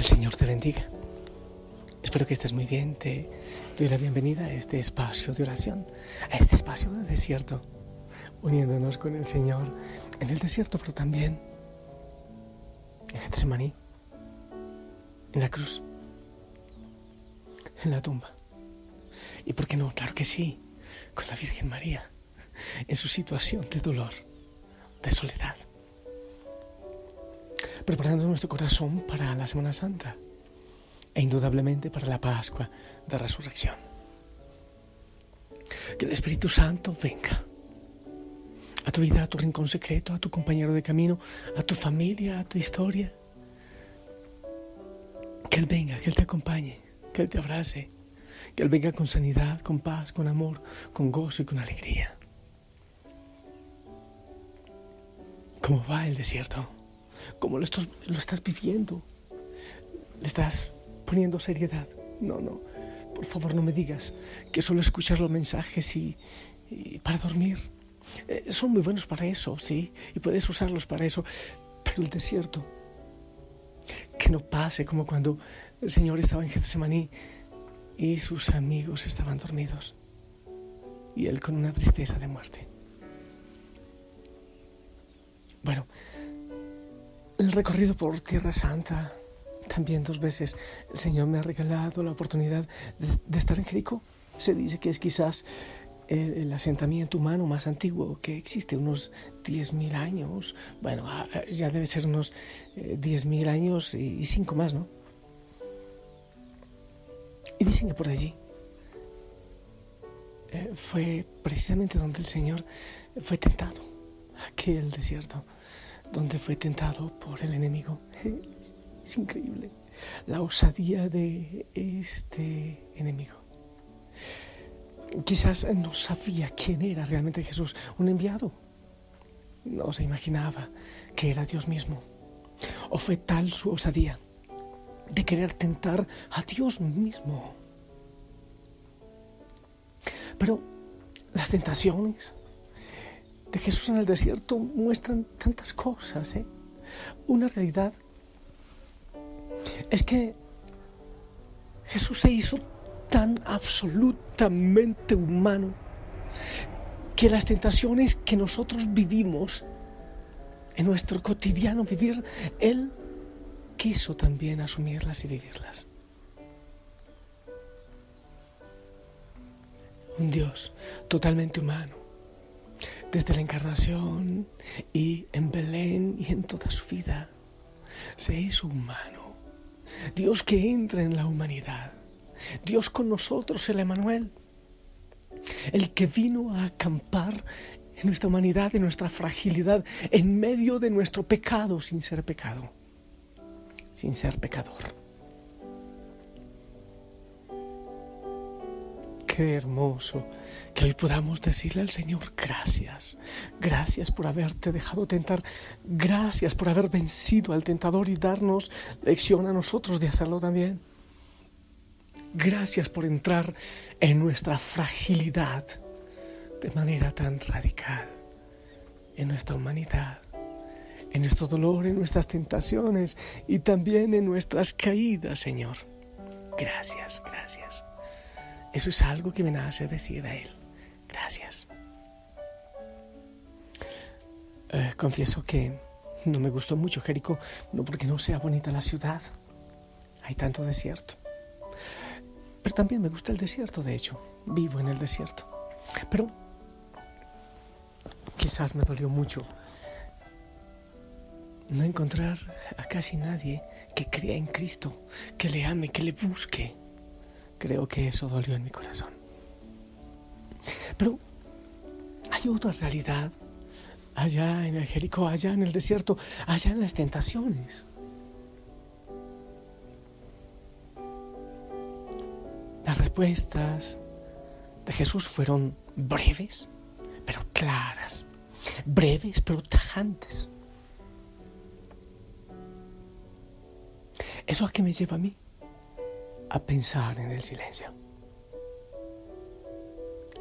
El Señor te bendiga. Espero que estés muy bien. Te doy la bienvenida a este espacio de oración, a este espacio de desierto, uniéndonos con el Señor en el desierto, pero también en Getsemaní, en la cruz, en la tumba. Y por qué no, claro que sí, con la Virgen María, en su situación de dolor, de soledad preparando nuestro corazón para la Semana Santa e indudablemente para la Pascua de Resurrección. Que el Espíritu Santo venga a tu vida, a tu rincón secreto, a tu compañero de camino, a tu familia, a tu historia. Que Él venga, que Él te acompañe, que Él te abrace, que Él venga con sanidad, con paz, con amor, con gozo y con alegría. ¿Cómo va el desierto? ¿Cómo lo estás, lo estás viviendo? ¿Le estás poniendo seriedad? No, no. Por favor, no me digas que solo escuchas los mensajes y, para dormir. Eh, son muy buenos para eso, sí, y puedes usarlos para eso. Pero el desierto, que no pase como cuando el Señor estaba en Getsemaní y sus amigos estaban dormidos y él con una tristeza de muerte. Bueno, el recorrido por Tierra Santa, también dos veces el Señor me ha regalado la oportunidad de, estar en Jericó. Se dice que es quizás el, asentamiento humano más antiguo que existe, unos 10.000 años. Bueno, ah, ya debe ser unos 10.000 eh, años y, cinco más, ¿no? Y dicen que por allí eh, fue precisamente donde el Señor fue tentado, aquel desierto donde fue tentado por el enemigo. Es increíble la osadía de este enemigo. Quizás no sabía quién era realmente Jesús, un enviado. No se imaginaba que era Dios mismo. O fue tal su osadía de querer tentar a Dios mismo. Pero las tentaciones, de Jesús en el desierto muestran tantas cosas. ¿eh? Una realidad es que Jesús se hizo tan absolutamente humano que las tentaciones que nosotros vivimos en nuestro cotidiano vivir, Él quiso también asumirlas y vivirlas. Un Dios totalmente humano desde la encarnación y en Belén y en toda su vida. Se hizo humano. Dios que entra en la humanidad. Dios con nosotros, el Emanuel. El que vino a acampar en nuestra humanidad, en nuestra fragilidad, en medio de nuestro pecado sin ser pecado, sin ser pecador. Hermoso que hoy podamos decirle al Señor gracias, gracias por haberte dejado tentar, gracias por haber vencido al tentador y darnos lección a nosotros de hacerlo también. Gracias por entrar en nuestra fragilidad de manera tan radical, en nuestra humanidad, en nuestro dolor, en nuestras tentaciones y también en nuestras caídas, Señor. Gracias, gracias. Eso es algo que me nace decir a Él. Gracias. Eh, confieso que no me gustó mucho Jericó, no porque no sea bonita la ciudad. Hay tanto desierto. Pero también me gusta el desierto, de hecho. Vivo en el desierto. Pero quizás me dolió mucho no encontrar a casi nadie que crea en Cristo, que le ame, que le busque. Creo que eso dolió en mi corazón. Pero hay otra realidad allá en el Jericó, allá en el desierto, allá en las tentaciones. Las respuestas de Jesús fueron breves, pero claras, breves, pero tajantes. ¿Eso a qué me lleva a mí? A pensar en el silencio.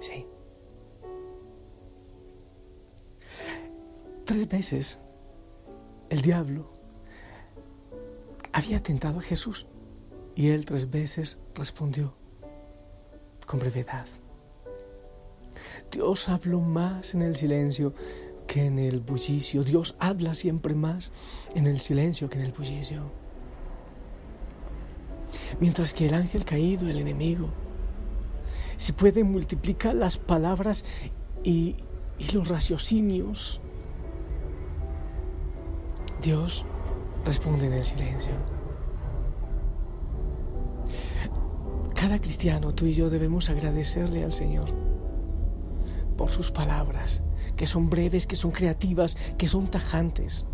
Sí. Tres veces el diablo había tentado a Jesús y él tres veces respondió con brevedad. Dios habló más en el silencio que en el bullicio. Dios habla siempre más en el silencio que en el bullicio. Mientras que el ángel caído, el enemigo, se puede multiplicar las palabras y, y los raciocinios. Dios responde en el silencio. Cada cristiano, tú y yo debemos agradecerle al Señor por sus palabras, que son breves, que son creativas, que son tajantes.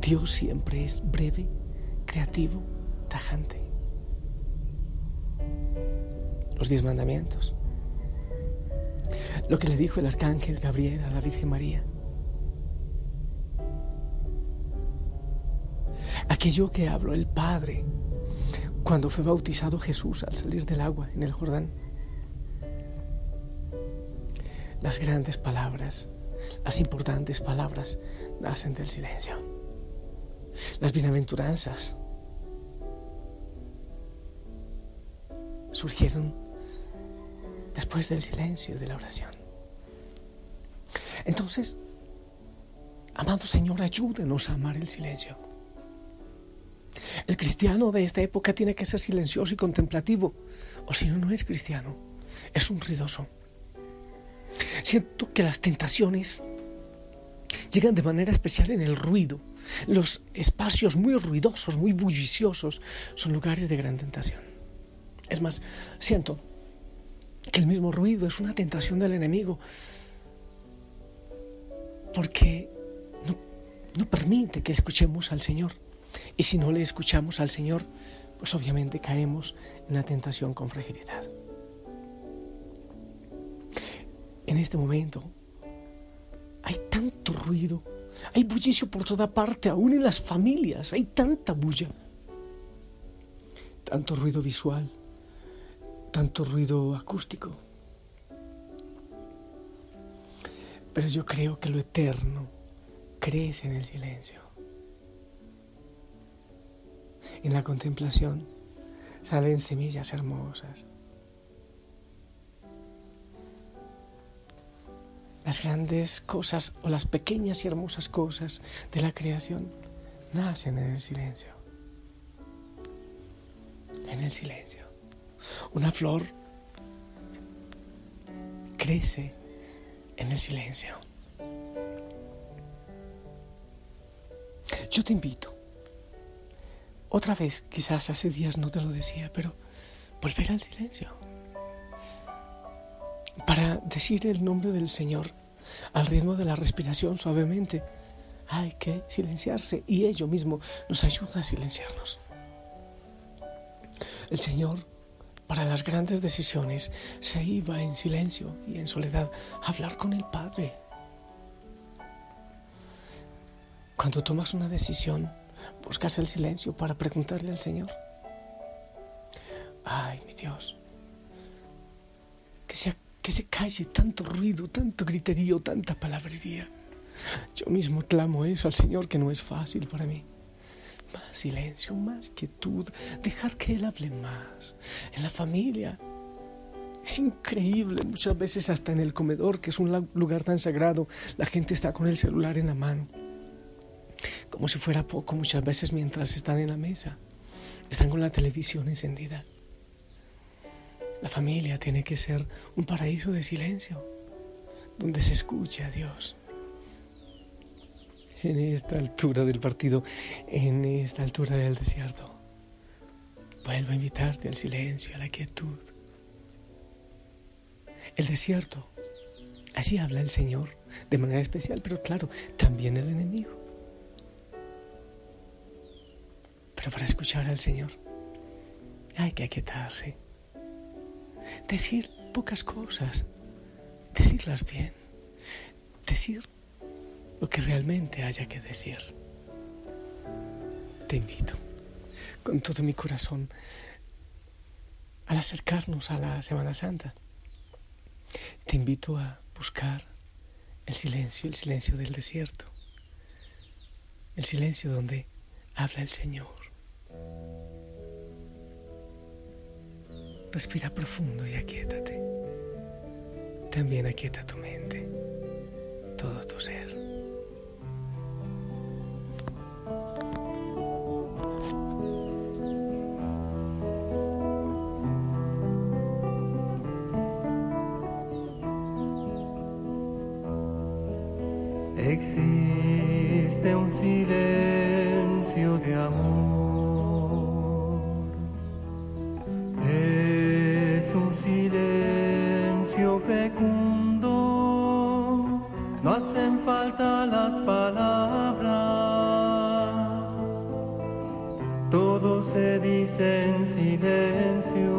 Dios siempre es breve, creativo, tajante. Los diez mandamientos. Lo que le dijo el arcángel Gabriel a la Virgen María. Aquello que habló el Padre cuando fue bautizado Jesús al salir del agua en el Jordán. Las grandes palabras, las importantes palabras nacen del silencio. Las bienaventuranzas surgieron después del silencio de la oración. Entonces, amado Señor, ayúdenos a amar el silencio. El cristiano de esta época tiene que ser silencioso y contemplativo, o si no, no es cristiano, es un ruidoso. Siento que las tentaciones llegan de manera especial en el ruido. Los espacios muy ruidosos, muy bulliciosos, son lugares de gran tentación. Es más, siento que el mismo ruido es una tentación del enemigo, porque no, permite que escuchemos al Señor. Y si no le escuchamos al Señor, pues obviamente caemos en la tentación con fragilidad. En este momento hay tanto ruido, hay bullicio por toda parte, aún en las familias, hay tanta bulla, tanto ruido visual, tanto ruido acústico. Pero yo creo que lo eterno crece en el silencio. En la contemplación salen semillas hermosas. Las grandes cosas o las pequeñas y hermosas cosas de la creación nacen en el silencio. En el silencio. Una flor crece en el silencio. Yo te invito otra vez, quizás hace días no te lo decía, pero volver al silencio. Para decir el nombre del Señor al ritmo de la respiración suavemente, hay que silenciarse y ello mismo nos ayuda a silenciarnos. El Señor, para las grandes decisiones, se iba en silencio y en soledad a hablar con el Padre. Cuando tomas una decisión, buscas el silencio para preguntarle al Señor. Ay, mi Dios, que se, que se calle tanto ruido, tanto griterío, tanta palabrería. Yo mismo clamo eso al Señor que no es fácil para mí. Más silencio, más quietud, dejar que Él hable más. En la familia. Es increíble, muchas veces hasta en el comedor, que es un lugar tan sagrado, la gente está con el celular en la mano como si fuera poco muchas veces mientras están en la mesa, están con la televisión encendida. La familia tiene que ser un paraíso de silencio, donde se escuche a Dios. En esta altura del partido, en esta altura del desierto, vuelvo a invitarte al silencio, a la quietud. El desierto, allí habla el Señor de manera especial, pero claro, también el enemigo. para escuchar al Señor hay que aquietarse. Decir pocas cosas, decirlas bien, decir lo que realmente haya que decir. Te invito con todo mi corazón al acercarnos a la Semana Santa. Te invito a buscar el silencio, el silencio del desierto, el silencio donde habla el Señor. Respira profundo y aquíétate. También aquieta tu mente, todo tu ser. Existe un silencio se dice en silencio.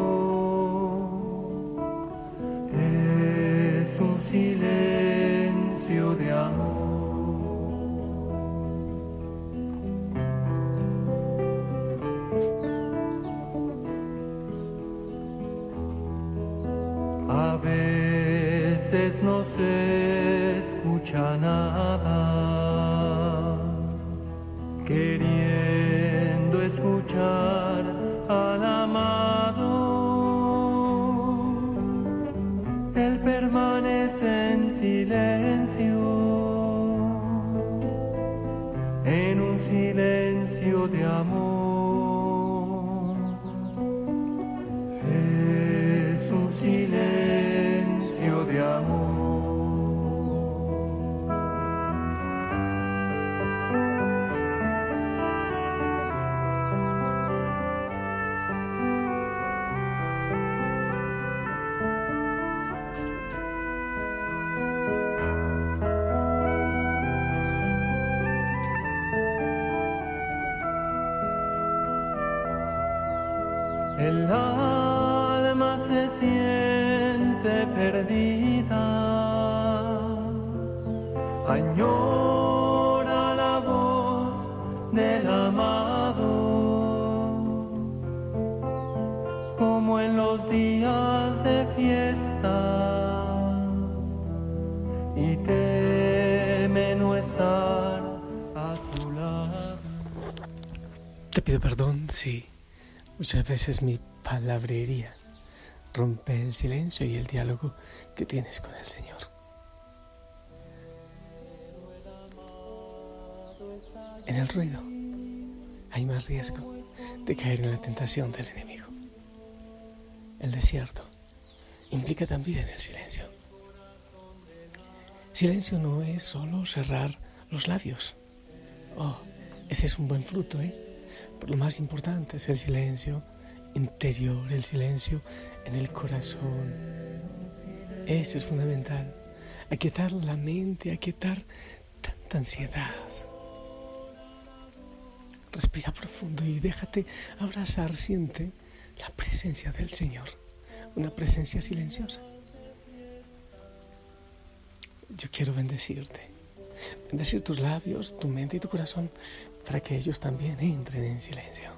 Pido perdón si muchas veces mi palabrería rompe el silencio y el diálogo que tienes con el Señor. En el ruido hay más riesgo de caer en la tentación del enemigo. El desierto implica también el silencio. Silencio no es solo cerrar los labios. Oh, ese es un buen fruto, ¿eh? Pero lo más importante es el silencio interior, el silencio en el corazón. Ese es fundamental. Aquietar la mente, aquietar tanta ansiedad. Respira profundo y déjate abrazar, siente la presencia del Señor, una presencia silenciosa. Yo quiero bendecirte, bendecir tus labios, tu mente y tu corazón para que ellos también entren en silencio.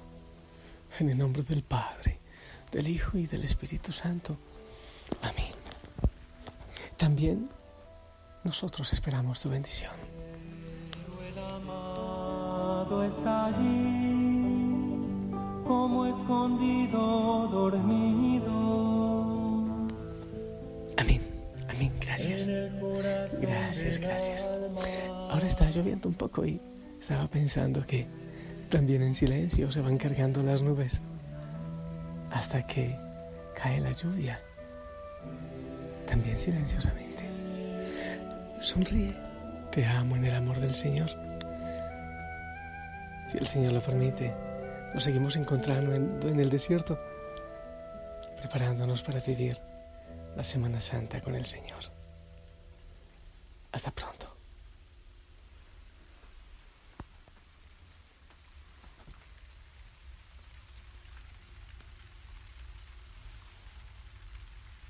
En el nombre del Padre, del Hijo y del Espíritu Santo. Amén. También nosotros esperamos tu bendición. El amado está allí, como escondido, dormido. Amén. Amén. Gracias. Gracias, gracias. Ahora está lloviendo un poco y estaba pensando que también en silencio se van cargando las nubes hasta que cae la lluvia. También silenciosamente. Sonríe. Te amo en el amor del Señor. Si el Señor lo permite, nos seguimos encontrando en, el desierto, preparándonos para vivir la Semana Santa con el Señor. Hasta pronto.